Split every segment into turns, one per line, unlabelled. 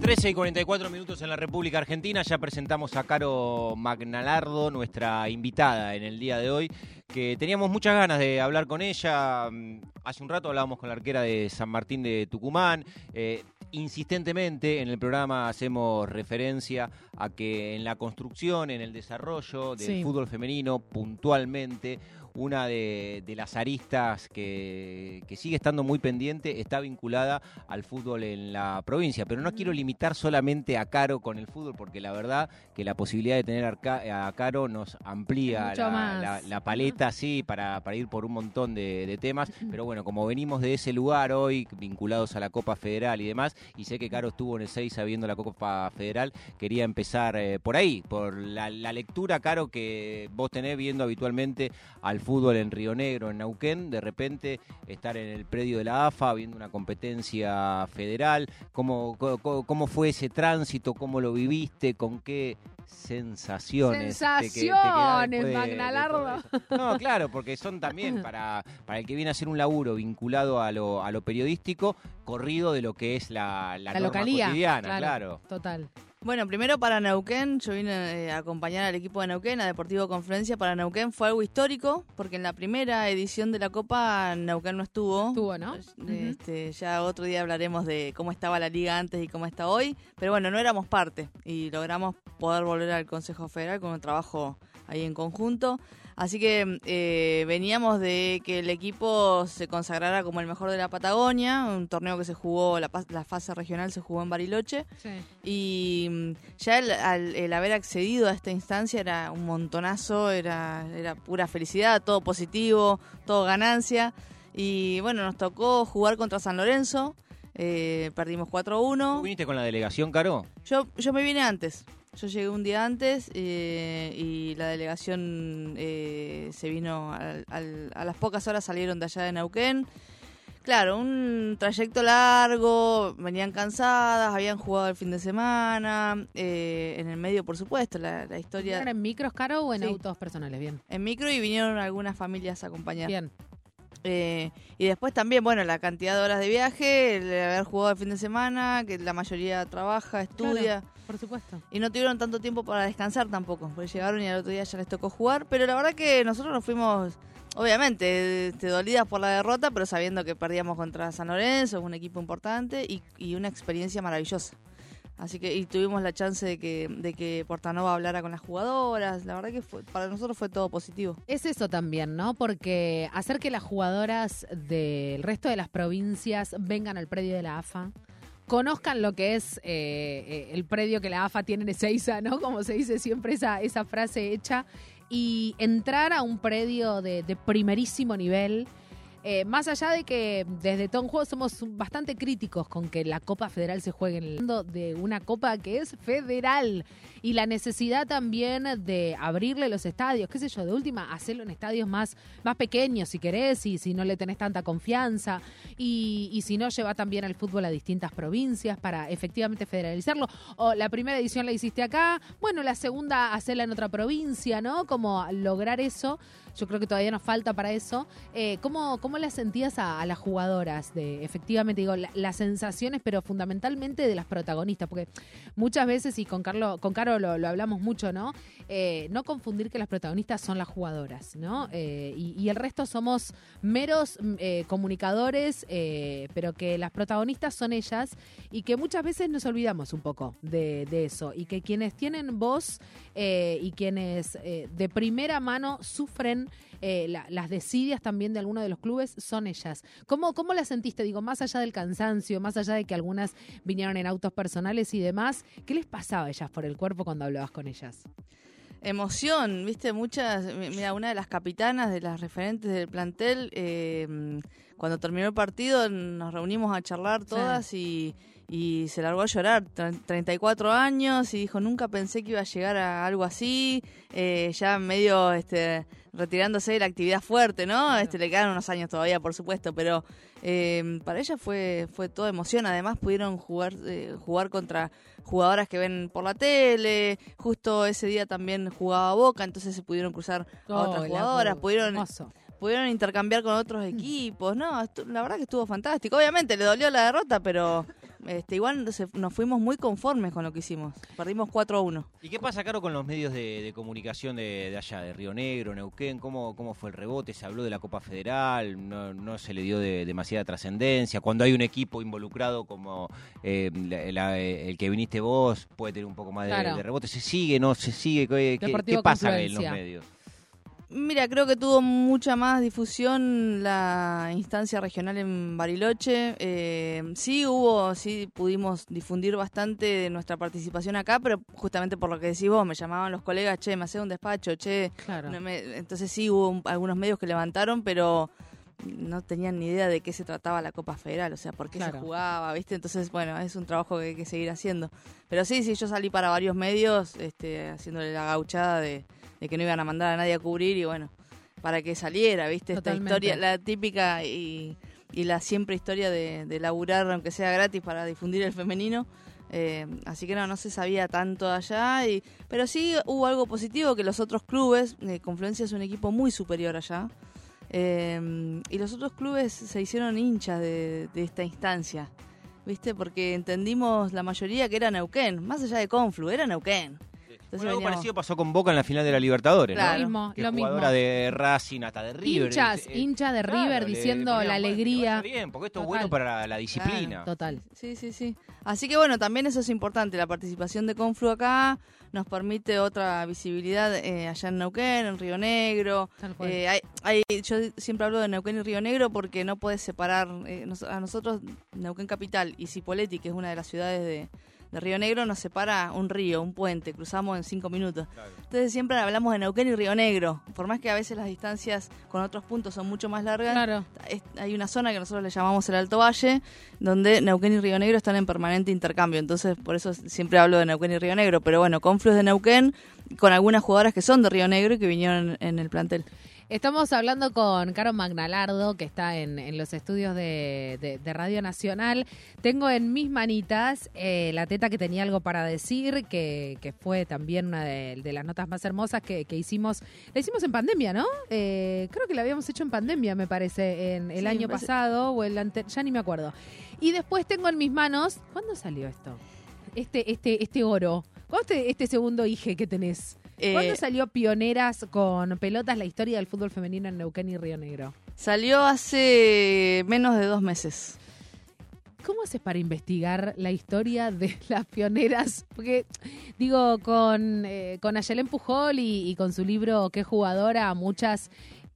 13 y 44 minutos en la República Argentina. Ya presentamos a Caro Magnalardo, nuestra invitada en el día de hoy, que teníamos muchas ganas de hablar con ella. Mm, Hace un rato hablábamos con la arquera de San Martín de Tucumán. Eh, insistentemente en el programa hacemos referencia a que en la construcción, en el desarrollo del
Sí.
fútbol femenino, puntualmente, una de, de las aristas que, que sigue estando muy pendiente está vinculada al fútbol en la provincia. Pero no quiero limitar solamente a Caro con el fútbol, porque la verdad que la posibilidad de tener a Ca- a Caro nos amplía la,
más.
la- la paleta, sí, para, para ir por un montón de, de temas. Pero bueno, como venimos de ese lugar hoy, vinculados a la Copa Federal y demás, y sé que Caro estuvo en el 6 viendo la Copa Federal, quería empezar eh, por ahí, por la, la lectura, Caro, que vos tenés viendo habitualmente al fútbol en Río Negro, en Neuquén, de repente estar en el predio de la AFA viendo una competencia federal, ¿cómo, cómo, cómo fue ese tránsito, cómo lo viviste, con qué sensaciones. te te
Sensaciones,
de- de
Magnalardo.
No, claro, porque son también para, para el que viene a hacer un laburo vinculado a lo, a lo periodístico, corrido de lo que es la, la,
La
norma
localía.
cotidiana, claro.
Total.
Bueno, primero para Neuquén, yo vine eh, a acompañar al equipo de Neuquén, a Deportivo Confluencia. Para Neuquén fue algo histórico, porque en la primera edición de la Copa Neuquén no estuvo.
Estuvo, ¿no?
Este, Ya otro día hablaremos de cómo estaba la liga antes y cómo está hoy. Pero bueno, no éramos parte y logramos poder volver al Consejo Federal con un trabajo ahí en conjunto. Así que eh, veníamos de que el equipo se consagrara como el mejor de la Patagonia, un torneo que se jugó, la, fase regional se jugó en Bariloche.
Sí.
Y mm, ya el, al- el haber accedido a esta instancia era un montonazo, era, era pura felicidad, todo positivo, todo ganancia. Y bueno, nos tocó jugar contra San Lorenzo, eh, perdimos
¿Tú
4-1.
viniste con la delegación, Caro?
Yo, yo me vine antes, yo llegué un día antes eh, y la delegación eh, se vino al- al- a las pocas horas salieron de allá de Neuquén. Claro, un trayecto largo, venían cansadas, habían jugado el fin de semana, eh, en el medio por supuesto, la, la historia
¿Eran en micros, Caro, o en
Sí.
autos personales? Bien.
en micro y vinieron algunas familias a acompañar.
Bien.
Eh, y después también, bueno, la cantidad de horas de viaje, el haber jugado el fin de semana, que la mayoría trabaja, estudia.
Por supuesto.
Y no tuvieron tanto tiempo para descansar tampoco, porque llegaron y al otro día ya les tocó jugar. Pero la verdad que nosotros nos fuimos, obviamente, este, dolidas por la derrota, pero sabiendo que perdíamos contra San Lorenzo, un equipo importante y, y una experiencia maravillosa. Así que y tuvimos la chance de que, de que Portanova hablara con las jugadoras. La verdad que fue, para nosotros fue todo positivo.
Es eso también, ¿no? Porque hacer que las jugadoras del resto de las provincias vengan al predio de la AFA, conozcan lo que es eh, eh, el predio que la AFA tiene en Ezeiza, ¿no? Como se dice siempre esa, esa frase hecha, y entrar a un predio de, de primerísimo nivel. Eh, más allá de que desde Tom Juego somos bastante críticos con que la Copa Federal se juegue en el mundo de una Copa que es federal y la necesidad también de abrirle los estadios, qué sé yo, de última, hacerlo en estadios más, más pequeños si querés y si no le tenés tanta confianza y, si no, lleva también al fútbol a distintas provincias para efectivamente federalizarlo. O la primera edición la hiciste acá, bueno, la segunda hacerla en otra provincia, ¿no? Como lograr eso. Yo creo que todavía nos falta para eso. Eh, ¿cómo, ¿Cómo las sentías a, las jugadoras? De, efectivamente, digo, la- las sensaciones, pero fundamentalmente de las protagonistas, porque muchas veces, y con Carlo, con Caro lo, hablamos mucho, ¿no? Eh, no confundir que las protagonistas son las jugadoras, ¿no? Eh, y, el resto somos meros mm, eh, comunicadores, pero que las protagonistas son ellas y que muchas veces nos olvidamos un poco de, eso y que quienes tienen voz y quienes de primera mano sufren la- las desidias también de algunos de los clubes son ellas. ¿Cómo, ¿Cómo las sentiste? Digo, más allá del cansancio, más allá de que algunas vinieron en autos personales y demás, ¿qué les pasaba a ellas por el cuerpo cuando hablabas con ellas?
emoción, viste, muchas, mi- mira, una de las capitanas, de las referentes del plantel, eh, cuando terminó el partido nos reunimos a charlar todas y, y se largó a llorar, Tre- 34 años y dijo, nunca pensé que iba a llegar a algo así, eh, ya medio este, retirándose de la actividad fuerte, ¿no? Este, le quedan unos años todavía, por supuesto, pero eh, para ella fue, fue toda emoción, además pudieron jugar, eh, jugar contra jugadoras que ven por la tele. Justo ese día también jugaba Boca, entonces se pudieron cruzar a otras
Oh, la-
jugadoras, pudieron,
hermoso.
pudieron intercambiar con otros equipos. No, la verdad que estuvo fantástico. Obviamente le dolió la derrota, pero Este, igual nos fuimos muy conformes con lo que hicimos. Perdimos 4 a 1.
¿Y qué pasa, Caro, con los medios de, comunicación de, allá, de Río Negro, Neuquén? ¿Cómo, ¿Cómo fue el rebote? ¿Se habló de la Copa Federal? ¿No, se le dio de, demasiada trascendencia? Cuando hay un equipo involucrado como eh, el que viniste vos, puede tener un poco más de, rebote. ¿Se sigue? ¿No se sigue? qué pasa en los medios?
Mira, creo que tuvo mucha más difusión la instancia regional en Bariloche. Eh, sí hubo, sí pudimos difundir bastante de nuestra participación acá, pero justamente por lo que decís vos, me llamaban los colegas, che, me hacé un despacho, che.
Claro.
entonces sí hubo algunos medios que levantaron, pero no tenían ni idea de qué se trataba la Copa Federal, o sea, por qué se jugaba, ¿viste? Entonces, bueno, es un trabajo que hay que seguir haciendo. Pero sí, sí, yo salí para varios medios este, haciéndole la gauchada de de que no iban a mandar a nadie a cubrir y bueno, para que saliera, ¿viste? Esta historia, la típica y, la siempre historia de, de, laburar, aunque sea gratis, para difundir el femenino. Eh, así que no, no se sabía tanto allá, y, pero sí hubo algo positivo que los otros clubes, eh, Confluencia es un equipo muy superior allá, eh, y los otros clubes se hicieron hinchas de, de esta instancia. ¿Viste? Porque entendimos la mayoría que era Neuquén, más allá de Conflu, era Neuquén
algo parecido pasó con Boca en la final de la Libertadores,
¿no? Lo mismo,
lo jugadora de Racing hasta de River.
Hinchas, eh, hincha de River diciendo la alegría.
bien, porque esto es bueno para la disciplina.
total.
Sí, sí, sí. Así que bueno, también eso es importante, la participación de Conflu acá nos permite otra visibilidad eh, allá en Neuquén, en Río Negro. Eh, hay, hay, yo siempre hablo de Neuquén y Río Negro porque no puedes separar a nosotros Neuquén Capital y Cipolletti, que es una de las ciudades de de Río Negro nos separa un río, un puente, cruzamos en cinco minutos. Entonces siempre hablamos de Neuquén y Río Negro, por más que a veces las distancias con otros puntos son mucho más largas, hay una zona que nosotros le llamamos el Alto Valle, donde Neuquén y Río Negro están en permanente intercambio, entonces por eso siempre hablo de Neuquén y Río Negro, pero bueno, Conflux de Neuquén, con algunas jugadoras que son de Río Negro y que vinieron en el plantel.
Estamos hablando con Caro Magnalardo, que está en, los estudios de, Radio Nacional. Tengo en mis manitas eh, la teta que tenía algo para decir, que, fue también una de, las notas más hermosas que, hicimos. La hicimos en pandemia, ¿no? Eh, creo que la habíamos hecho en pandemia, me parece, en el año pasado o el anterior, ya ni me acuerdo. Y después tengo en mis manos, ¿cuándo salió esto? Este, este, este oro. ¿Cuándo este, este segundo hije que tenés? ¿Cuándo eh, salió Pioneras con pelotas la historia del fútbol femenino en Neuquén y Río Negro?
Salió hace menos de dos meses.
¿Cómo haces para investigar la historia de las pioneras? Porque, digo, con, eh, con Ayelen Pujol y, con su libro Qué jugadora, muchas,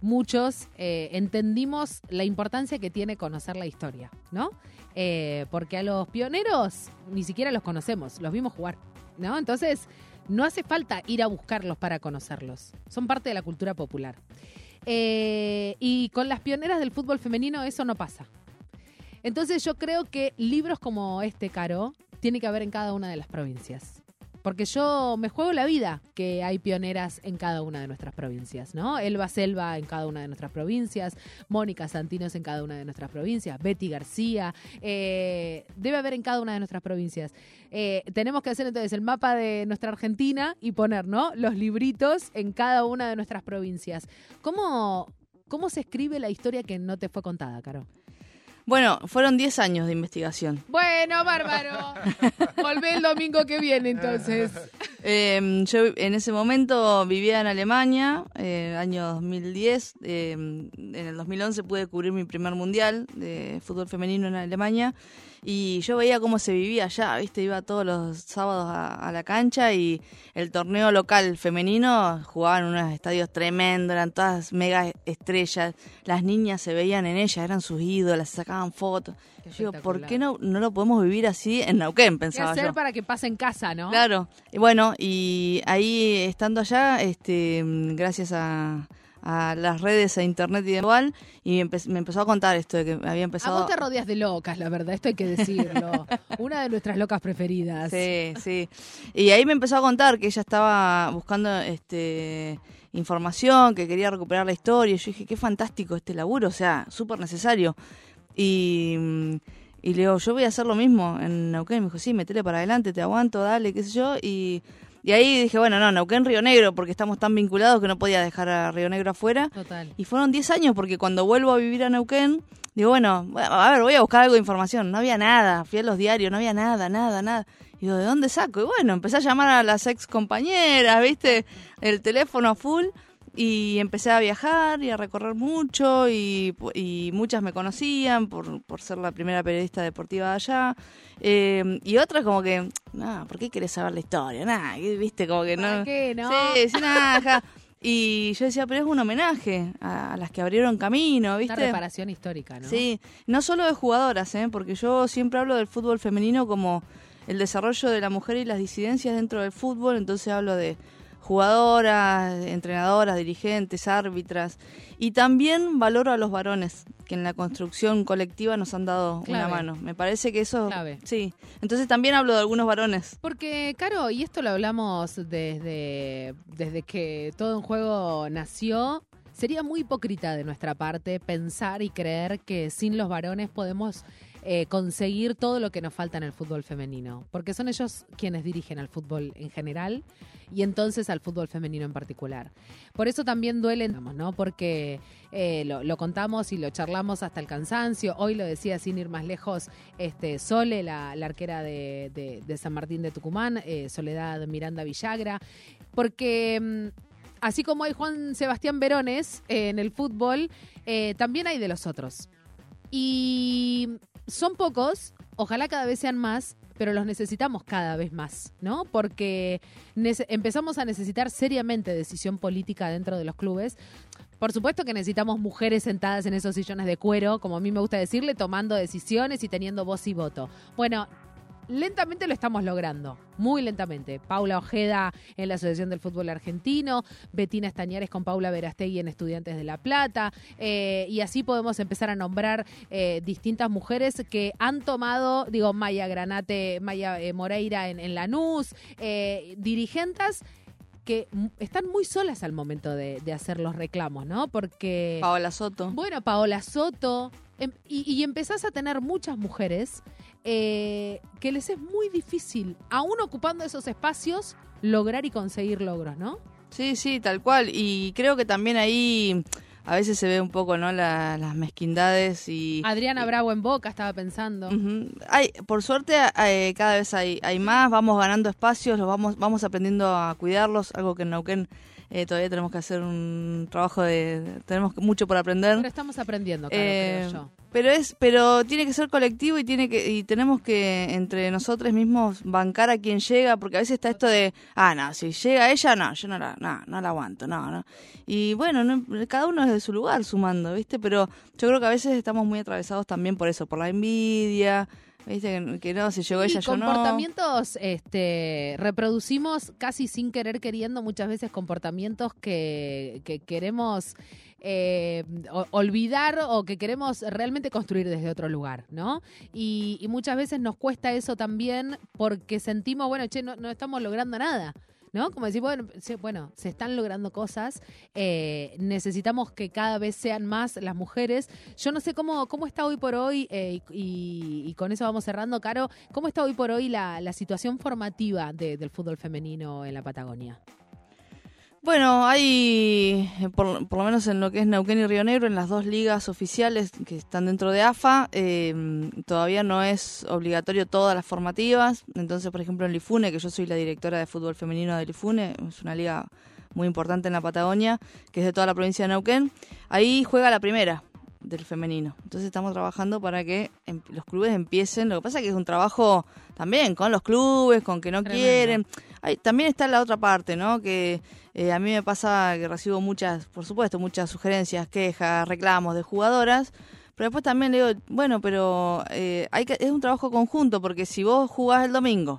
muchos eh, entendimos la importancia que tiene conocer la historia, ¿no? Eh, porque a los pioneros ni siquiera los conocemos, los vimos jugar, ¿no? Entonces, no hace falta ir a buscarlos para conocerlos. Son parte de la cultura popular. Eh, y con las pioneras del fútbol femenino eso no pasa. Entonces yo creo que libros como este, Caro, tiene que haber en cada una de las provincias. Porque yo me juego la vida que hay pioneras en cada una de nuestras provincias, ¿no? Elba Selva en cada una de nuestras provincias, Mónica Santinos en cada una de nuestras provincias, Betty García, eh, debe haber en cada una de nuestras provincias. Eh, tenemos que hacer entonces el mapa de nuestra Argentina y poner, ¿no? Los libritos en cada una de nuestras provincias. ¿Cómo, cómo se escribe la historia que no te fue contada, Caro?
Bueno, fueron 10 años de investigación.
Bueno, bárbaro. Volvé el domingo que viene, entonces.
Em, yo en ese momento vivía en Alemania, eh, año 2010. Em, en el 2011 pude cubrir mi primer mundial de fútbol femenino en Alemania y yo veía cómo se vivía allá, ¿viste? Iba todos los sábados a, la cancha y el torneo local femenino jugaban en unos estadios tremendos, eran todas mega estrellas, las niñas se veían en ellas, eran sus ídolas, sacaban fotos. Yo digo, ¿por qué no, no lo podemos vivir así en Neuquén? Pensaba
¿Qué hacer para que pase en casa, no?
Claro. Y bueno, y ahí estando allá, este, gracias a a las redes, a internet y igual y me, empezó a contar esto de que había empezado...
A vos te rodeas de locas, la verdad, esto hay que decirlo. Una de nuestras locas preferidas.
Sí, sí. Y ahí me empezó a contar que ella estaba buscando este información, que quería recuperar la historia. Y yo dije, qué fantástico este laburo, o sea, súper necesario. Y, y le digo, yo voy a hacer lo mismo en Neuquén. Me dijo, sí, metele para adelante, te aguanto, dale, qué sé yo. Y y ahí dije, bueno, no, Neuquén, Río Negro, porque estamos tan vinculados que no podía dejar a Río Negro afuera.
Total.
Y fueron 10 años, porque cuando vuelvo a vivir a Neuquén, Digo, bueno, a ver, voy a buscar algo de información. No había nada. Fui a los diarios, no había nada, nada, nada. Digo, ¿de dónde saco? Y bueno, empecé a llamar a las ex compañeras, ¿viste? El teléfono a full. Y empecé a viajar y a recorrer mucho y, y muchas me conocían por, por, ser la primera periodista deportiva de allá. Eh, y otras como que, no, ¿por qué querés saber la historia? Nada, ¿viste? Como que no...
qué, no?
Sí, sí, nada, Y yo decía, pero es un homenaje a, las que abrieron camino, ¿viste?
Una reparación histórica, ¿no?
Sí, no solo de jugadoras, ¿eh? Porque yo siempre hablo del fútbol femenino como el desarrollo de la mujer y las disidencias dentro del fútbol, entonces hablo de jugadoras, entrenadoras, dirigentes, árbitras. Y también valoro a los varones, que en la construcción colectiva nos han dado una mano. Me parece que eso...
Clave.
Sí. Entonces también hablo de algunos varones.
Porque, Caro, y esto lo hablamos desde, desde que todo en juego nació, sería muy hipócrita de nuestra parte pensar y creer que sin los varones podemos eh, conseguir todo lo que nos falta en el fútbol femenino, porque son ellos quienes dirigen al fútbol en general y entonces al fútbol femenino en particular. Por eso también duelen, ¿no? Porque eh, lo, contamos y lo charlamos hasta el cansancio. Hoy lo decía sin ir más lejos, este Sole, la, arquera de, San Martín de Tucumán, eh, Soledad Miranda Villagra, porque mm, así como hay Juan Sebastián Verones en el fútbol, también hay de los otros. Y son pocos, ojalá cada vez sean más, pero los necesitamos cada vez más, ¿no? Porque empezamos a necesitar seriamente decisión política dentro de los clubes. Por supuesto que necesitamos mujeres sentadas en esos sillones de cuero, como a mí me gusta decirle, tomando decisiones y teniendo voz y voto. Bueno, lentamente lo estamos logrando, muy lentamente. Paula Ojeda en la Asociación del Fútbol Argentino, Betina Estañares con Paula Verastegui en Estudiantes de La Plata, eh, y así podemos empezar a nombrar eh, distintas mujeres que han tomado, digo, Maya Granate, Maya eh, Moreira en, en Lanús, dirigentes que están muy solas al momento de, hacer los reclamos, ¿no? Porque...
Paola Soto.
Bueno, Paola Soto. Em, y, y empezás a tener muchas mujeres eh, que les es muy difícil, aún ocupando esos espacios, lograr y conseguir logros, ¿no?
Sí, sí, tal cual. Y creo que también ahí a veces se ve un poco, ¿no? las mezquindades y...
Adriana Bravo en Boca estaba pensando.
hay, por suerte cada vez hay, hay más, vamos ganando espacios, los vamos, vamos aprendiendo a cuidarlos, algo que en Neuquén eh, todavía tenemos que hacer un trabajo de... tenemos mucho por aprender.
Pero estamos aprendiendo, claro, creo
eh, yo. Pero es, pero tiene que ser colectivo y tiene que y tenemos que entre nosotros mismos bancar a quien llega, porque a veces está esto de, ah, no, si llega ella, no, yo no la, no, no la aguanto, no, no. Y bueno, cada uno es de su lugar sumando, ¿viste? Pero yo creo que a veces estamos muy atravesados también por eso, por la envidia, ¿Viste? Que, no, si llegó ella, yo
no. comportamientos, este, reproducimos casi sin querer queriendo muchas veces comportamientos que, que queremos eh, olvidar o que queremos realmente construir desde otro lugar, ¿no? Y, muchas veces nos cuesta eso también porque sentimos, bueno, che, no, no estamos logrando nada. ¿No? Como decir, bueno, se, bueno, se están logrando cosas, eh, necesitamos que cada vez sean más las mujeres. Yo no sé cómo, cómo está hoy por hoy, eh, y, con eso vamos cerrando, Caro, ¿cómo está hoy por hoy la, situación formativa del fútbol femenino en la Patagonia?
Bueno, hay, por, lo menos en lo que es Neuquén y Río Negro, en las dos ligas oficiales que están dentro de AFA, em, todavía no es obligatorio todas las formativas. Entonces, por ejemplo, en Lifune, que yo soy la directora de fútbol femenino de Lifune, es una liga muy importante en la Patagonia, que es de toda la provincia de Neuquén, ahí juega la primera del femenino. Entonces estamos trabajando para que em, los clubes empiecen. Lo que pasa es que es un trabajo también con los clubes, con que no quieren. También está la otra parte, ¿no? Que eh, a mí me pasa que recibo muchas, por supuesto, muchas sugerencias, quejas, reclamos de jugadoras. Pero después también le digo, bueno, pero eh, hay que, es un trabajo conjunto, porque si vos jugás el domingo,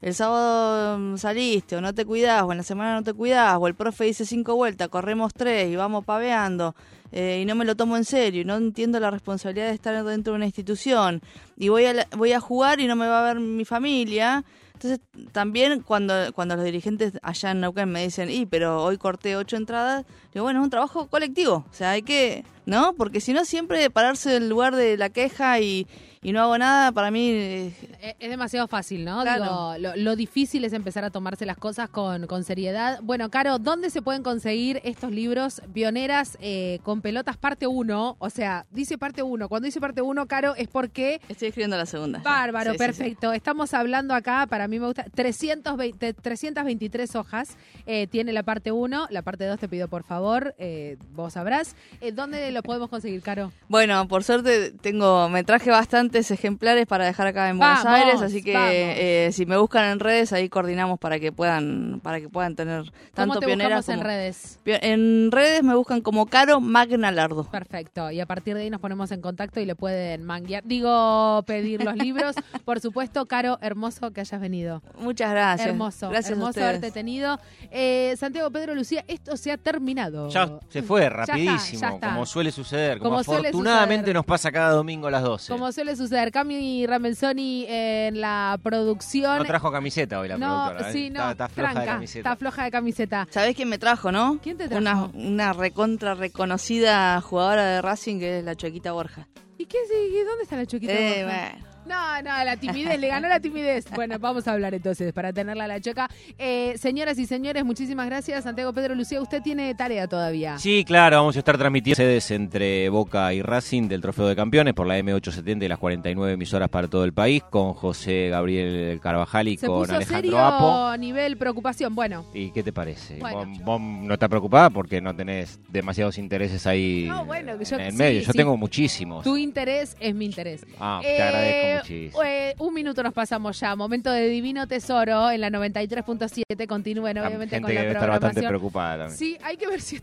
el sábado mm, saliste o no te cuidás, o en la semana no te cuidás, o el profe dice cinco vueltas, corremos tres y vamos paveando, eh, y no me lo tomo en serio, y no entiendo la responsabilidad de estar dentro de una institución, y voy a, voy a jugar y no me va a ver mi familia, entonces, también cuando, cuando los dirigentes allá en Neuquén me dicen, y pero hoy corté ocho entradas, digo, bueno, es un trabajo colectivo. O sea, hay que, ¿no? Porque si no, siempre pararse en el lugar de la queja y, y no hago nada, para mí...
Es demasiado fácil, ¿no?
Claro.
Digo, lo, lo difícil es empezar a tomarse las cosas con, con seriedad. Bueno, Caro, ¿dónde se pueden conseguir estos libros pioneras eh, con pelotas parte 1? O sea, dice parte 1. Cuando dice parte 1, Caro, es porque...
estoy escribiendo la segunda.
Bárbaro,
Sí, sí, sí.
perfecto. Estamos hablando acá, para mí me gusta, 320, 323 hojas eh, tiene la parte 1. La parte 2 te pido por favor, eh, vos sabrás. Eh, ¿Dónde lo podemos conseguir, Caro?
Bueno, por suerte tengo, me traje bastantes ejemplares para dejar acá en Buenos
Vamos,
Aires, así que eh, si me buscan en redes ahí coordinamos para que puedan, para que puedan tener tanto
¿Cómo te
pioneras
buscamos en redes?
En redes me buscan como Caro Magnalardo.
Perfecto. Y a partir de ahí nos ponemos en contacto y le pueden manguear, digo, pedir los libros. Por supuesto, Caro, hermoso que hayas venido.
Muchas gracias.
Hermoso,
Gracias a
hermoso
ustedes.
haberte tenido. Eh, Santiago Pedro Lucía, esto se ha terminado.
Ya se fue
Ya está,
rapidísimo,
ya está.
como suele suceder, como,
Como suele
afortunadamente
suceder.
nos pasa cada domingo a las 12.
Como suele suceder, Cami Ramelsoni en la producción.
No trajo camiseta hoy la
No,
productora. ¿eh?
sí, no,
está, está floja de camiseta.
está floja de camiseta.
¿Sabés quién me trajo, no?
¿Quién te trajo?
Una, una recontra reconocida jugadora de Racing que es la Chuequita Borja.
¿Y qué, sí, dónde está la choquita?
Eh,
Borja?
bueno.
No, no, la timidez, le ganó la timidez. Bueno, vamos a hablar entonces para tenerla a la choca. Eh, señoras y señores, muchísimas gracias. Santiago Pedro Lucía, usted tiene tarea todavía.
Sí, claro, vamos a estar transmitiendo sedes entre Boca y Racing del Trofeo de Campeones por la M870 y las 49 emisoras para todo el país, con José Gabriel Carvajal y
Se
con
puso
Alejandro
serio
Apo.
nivel preocupación. Bueno,
¿Y qué te parece?
Bueno.
¿Vos, vos no estás preocupada porque no tenés demasiados intereses ahí
No, bueno, que yo-
en el
sí,
medio? Yo
sí.
tengo muchísimos.
tu interés es mi interés.
Ah, te
Eh,
agradezco
eh, un minuto nos pasamos ya. Momento de Divino Tesoro en la 93.7. Continúen,
La
obviamente,
gente
con la
debe estar bastante preocupada también.
Sí, hay que ver si...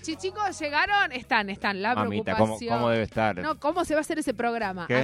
Si chicos llegaron, están, están. La
Mamita, ¿cómo,
preocupación.
cómo debe estar?
No, ¿cómo se va a hacer ese programa?
¿Qué?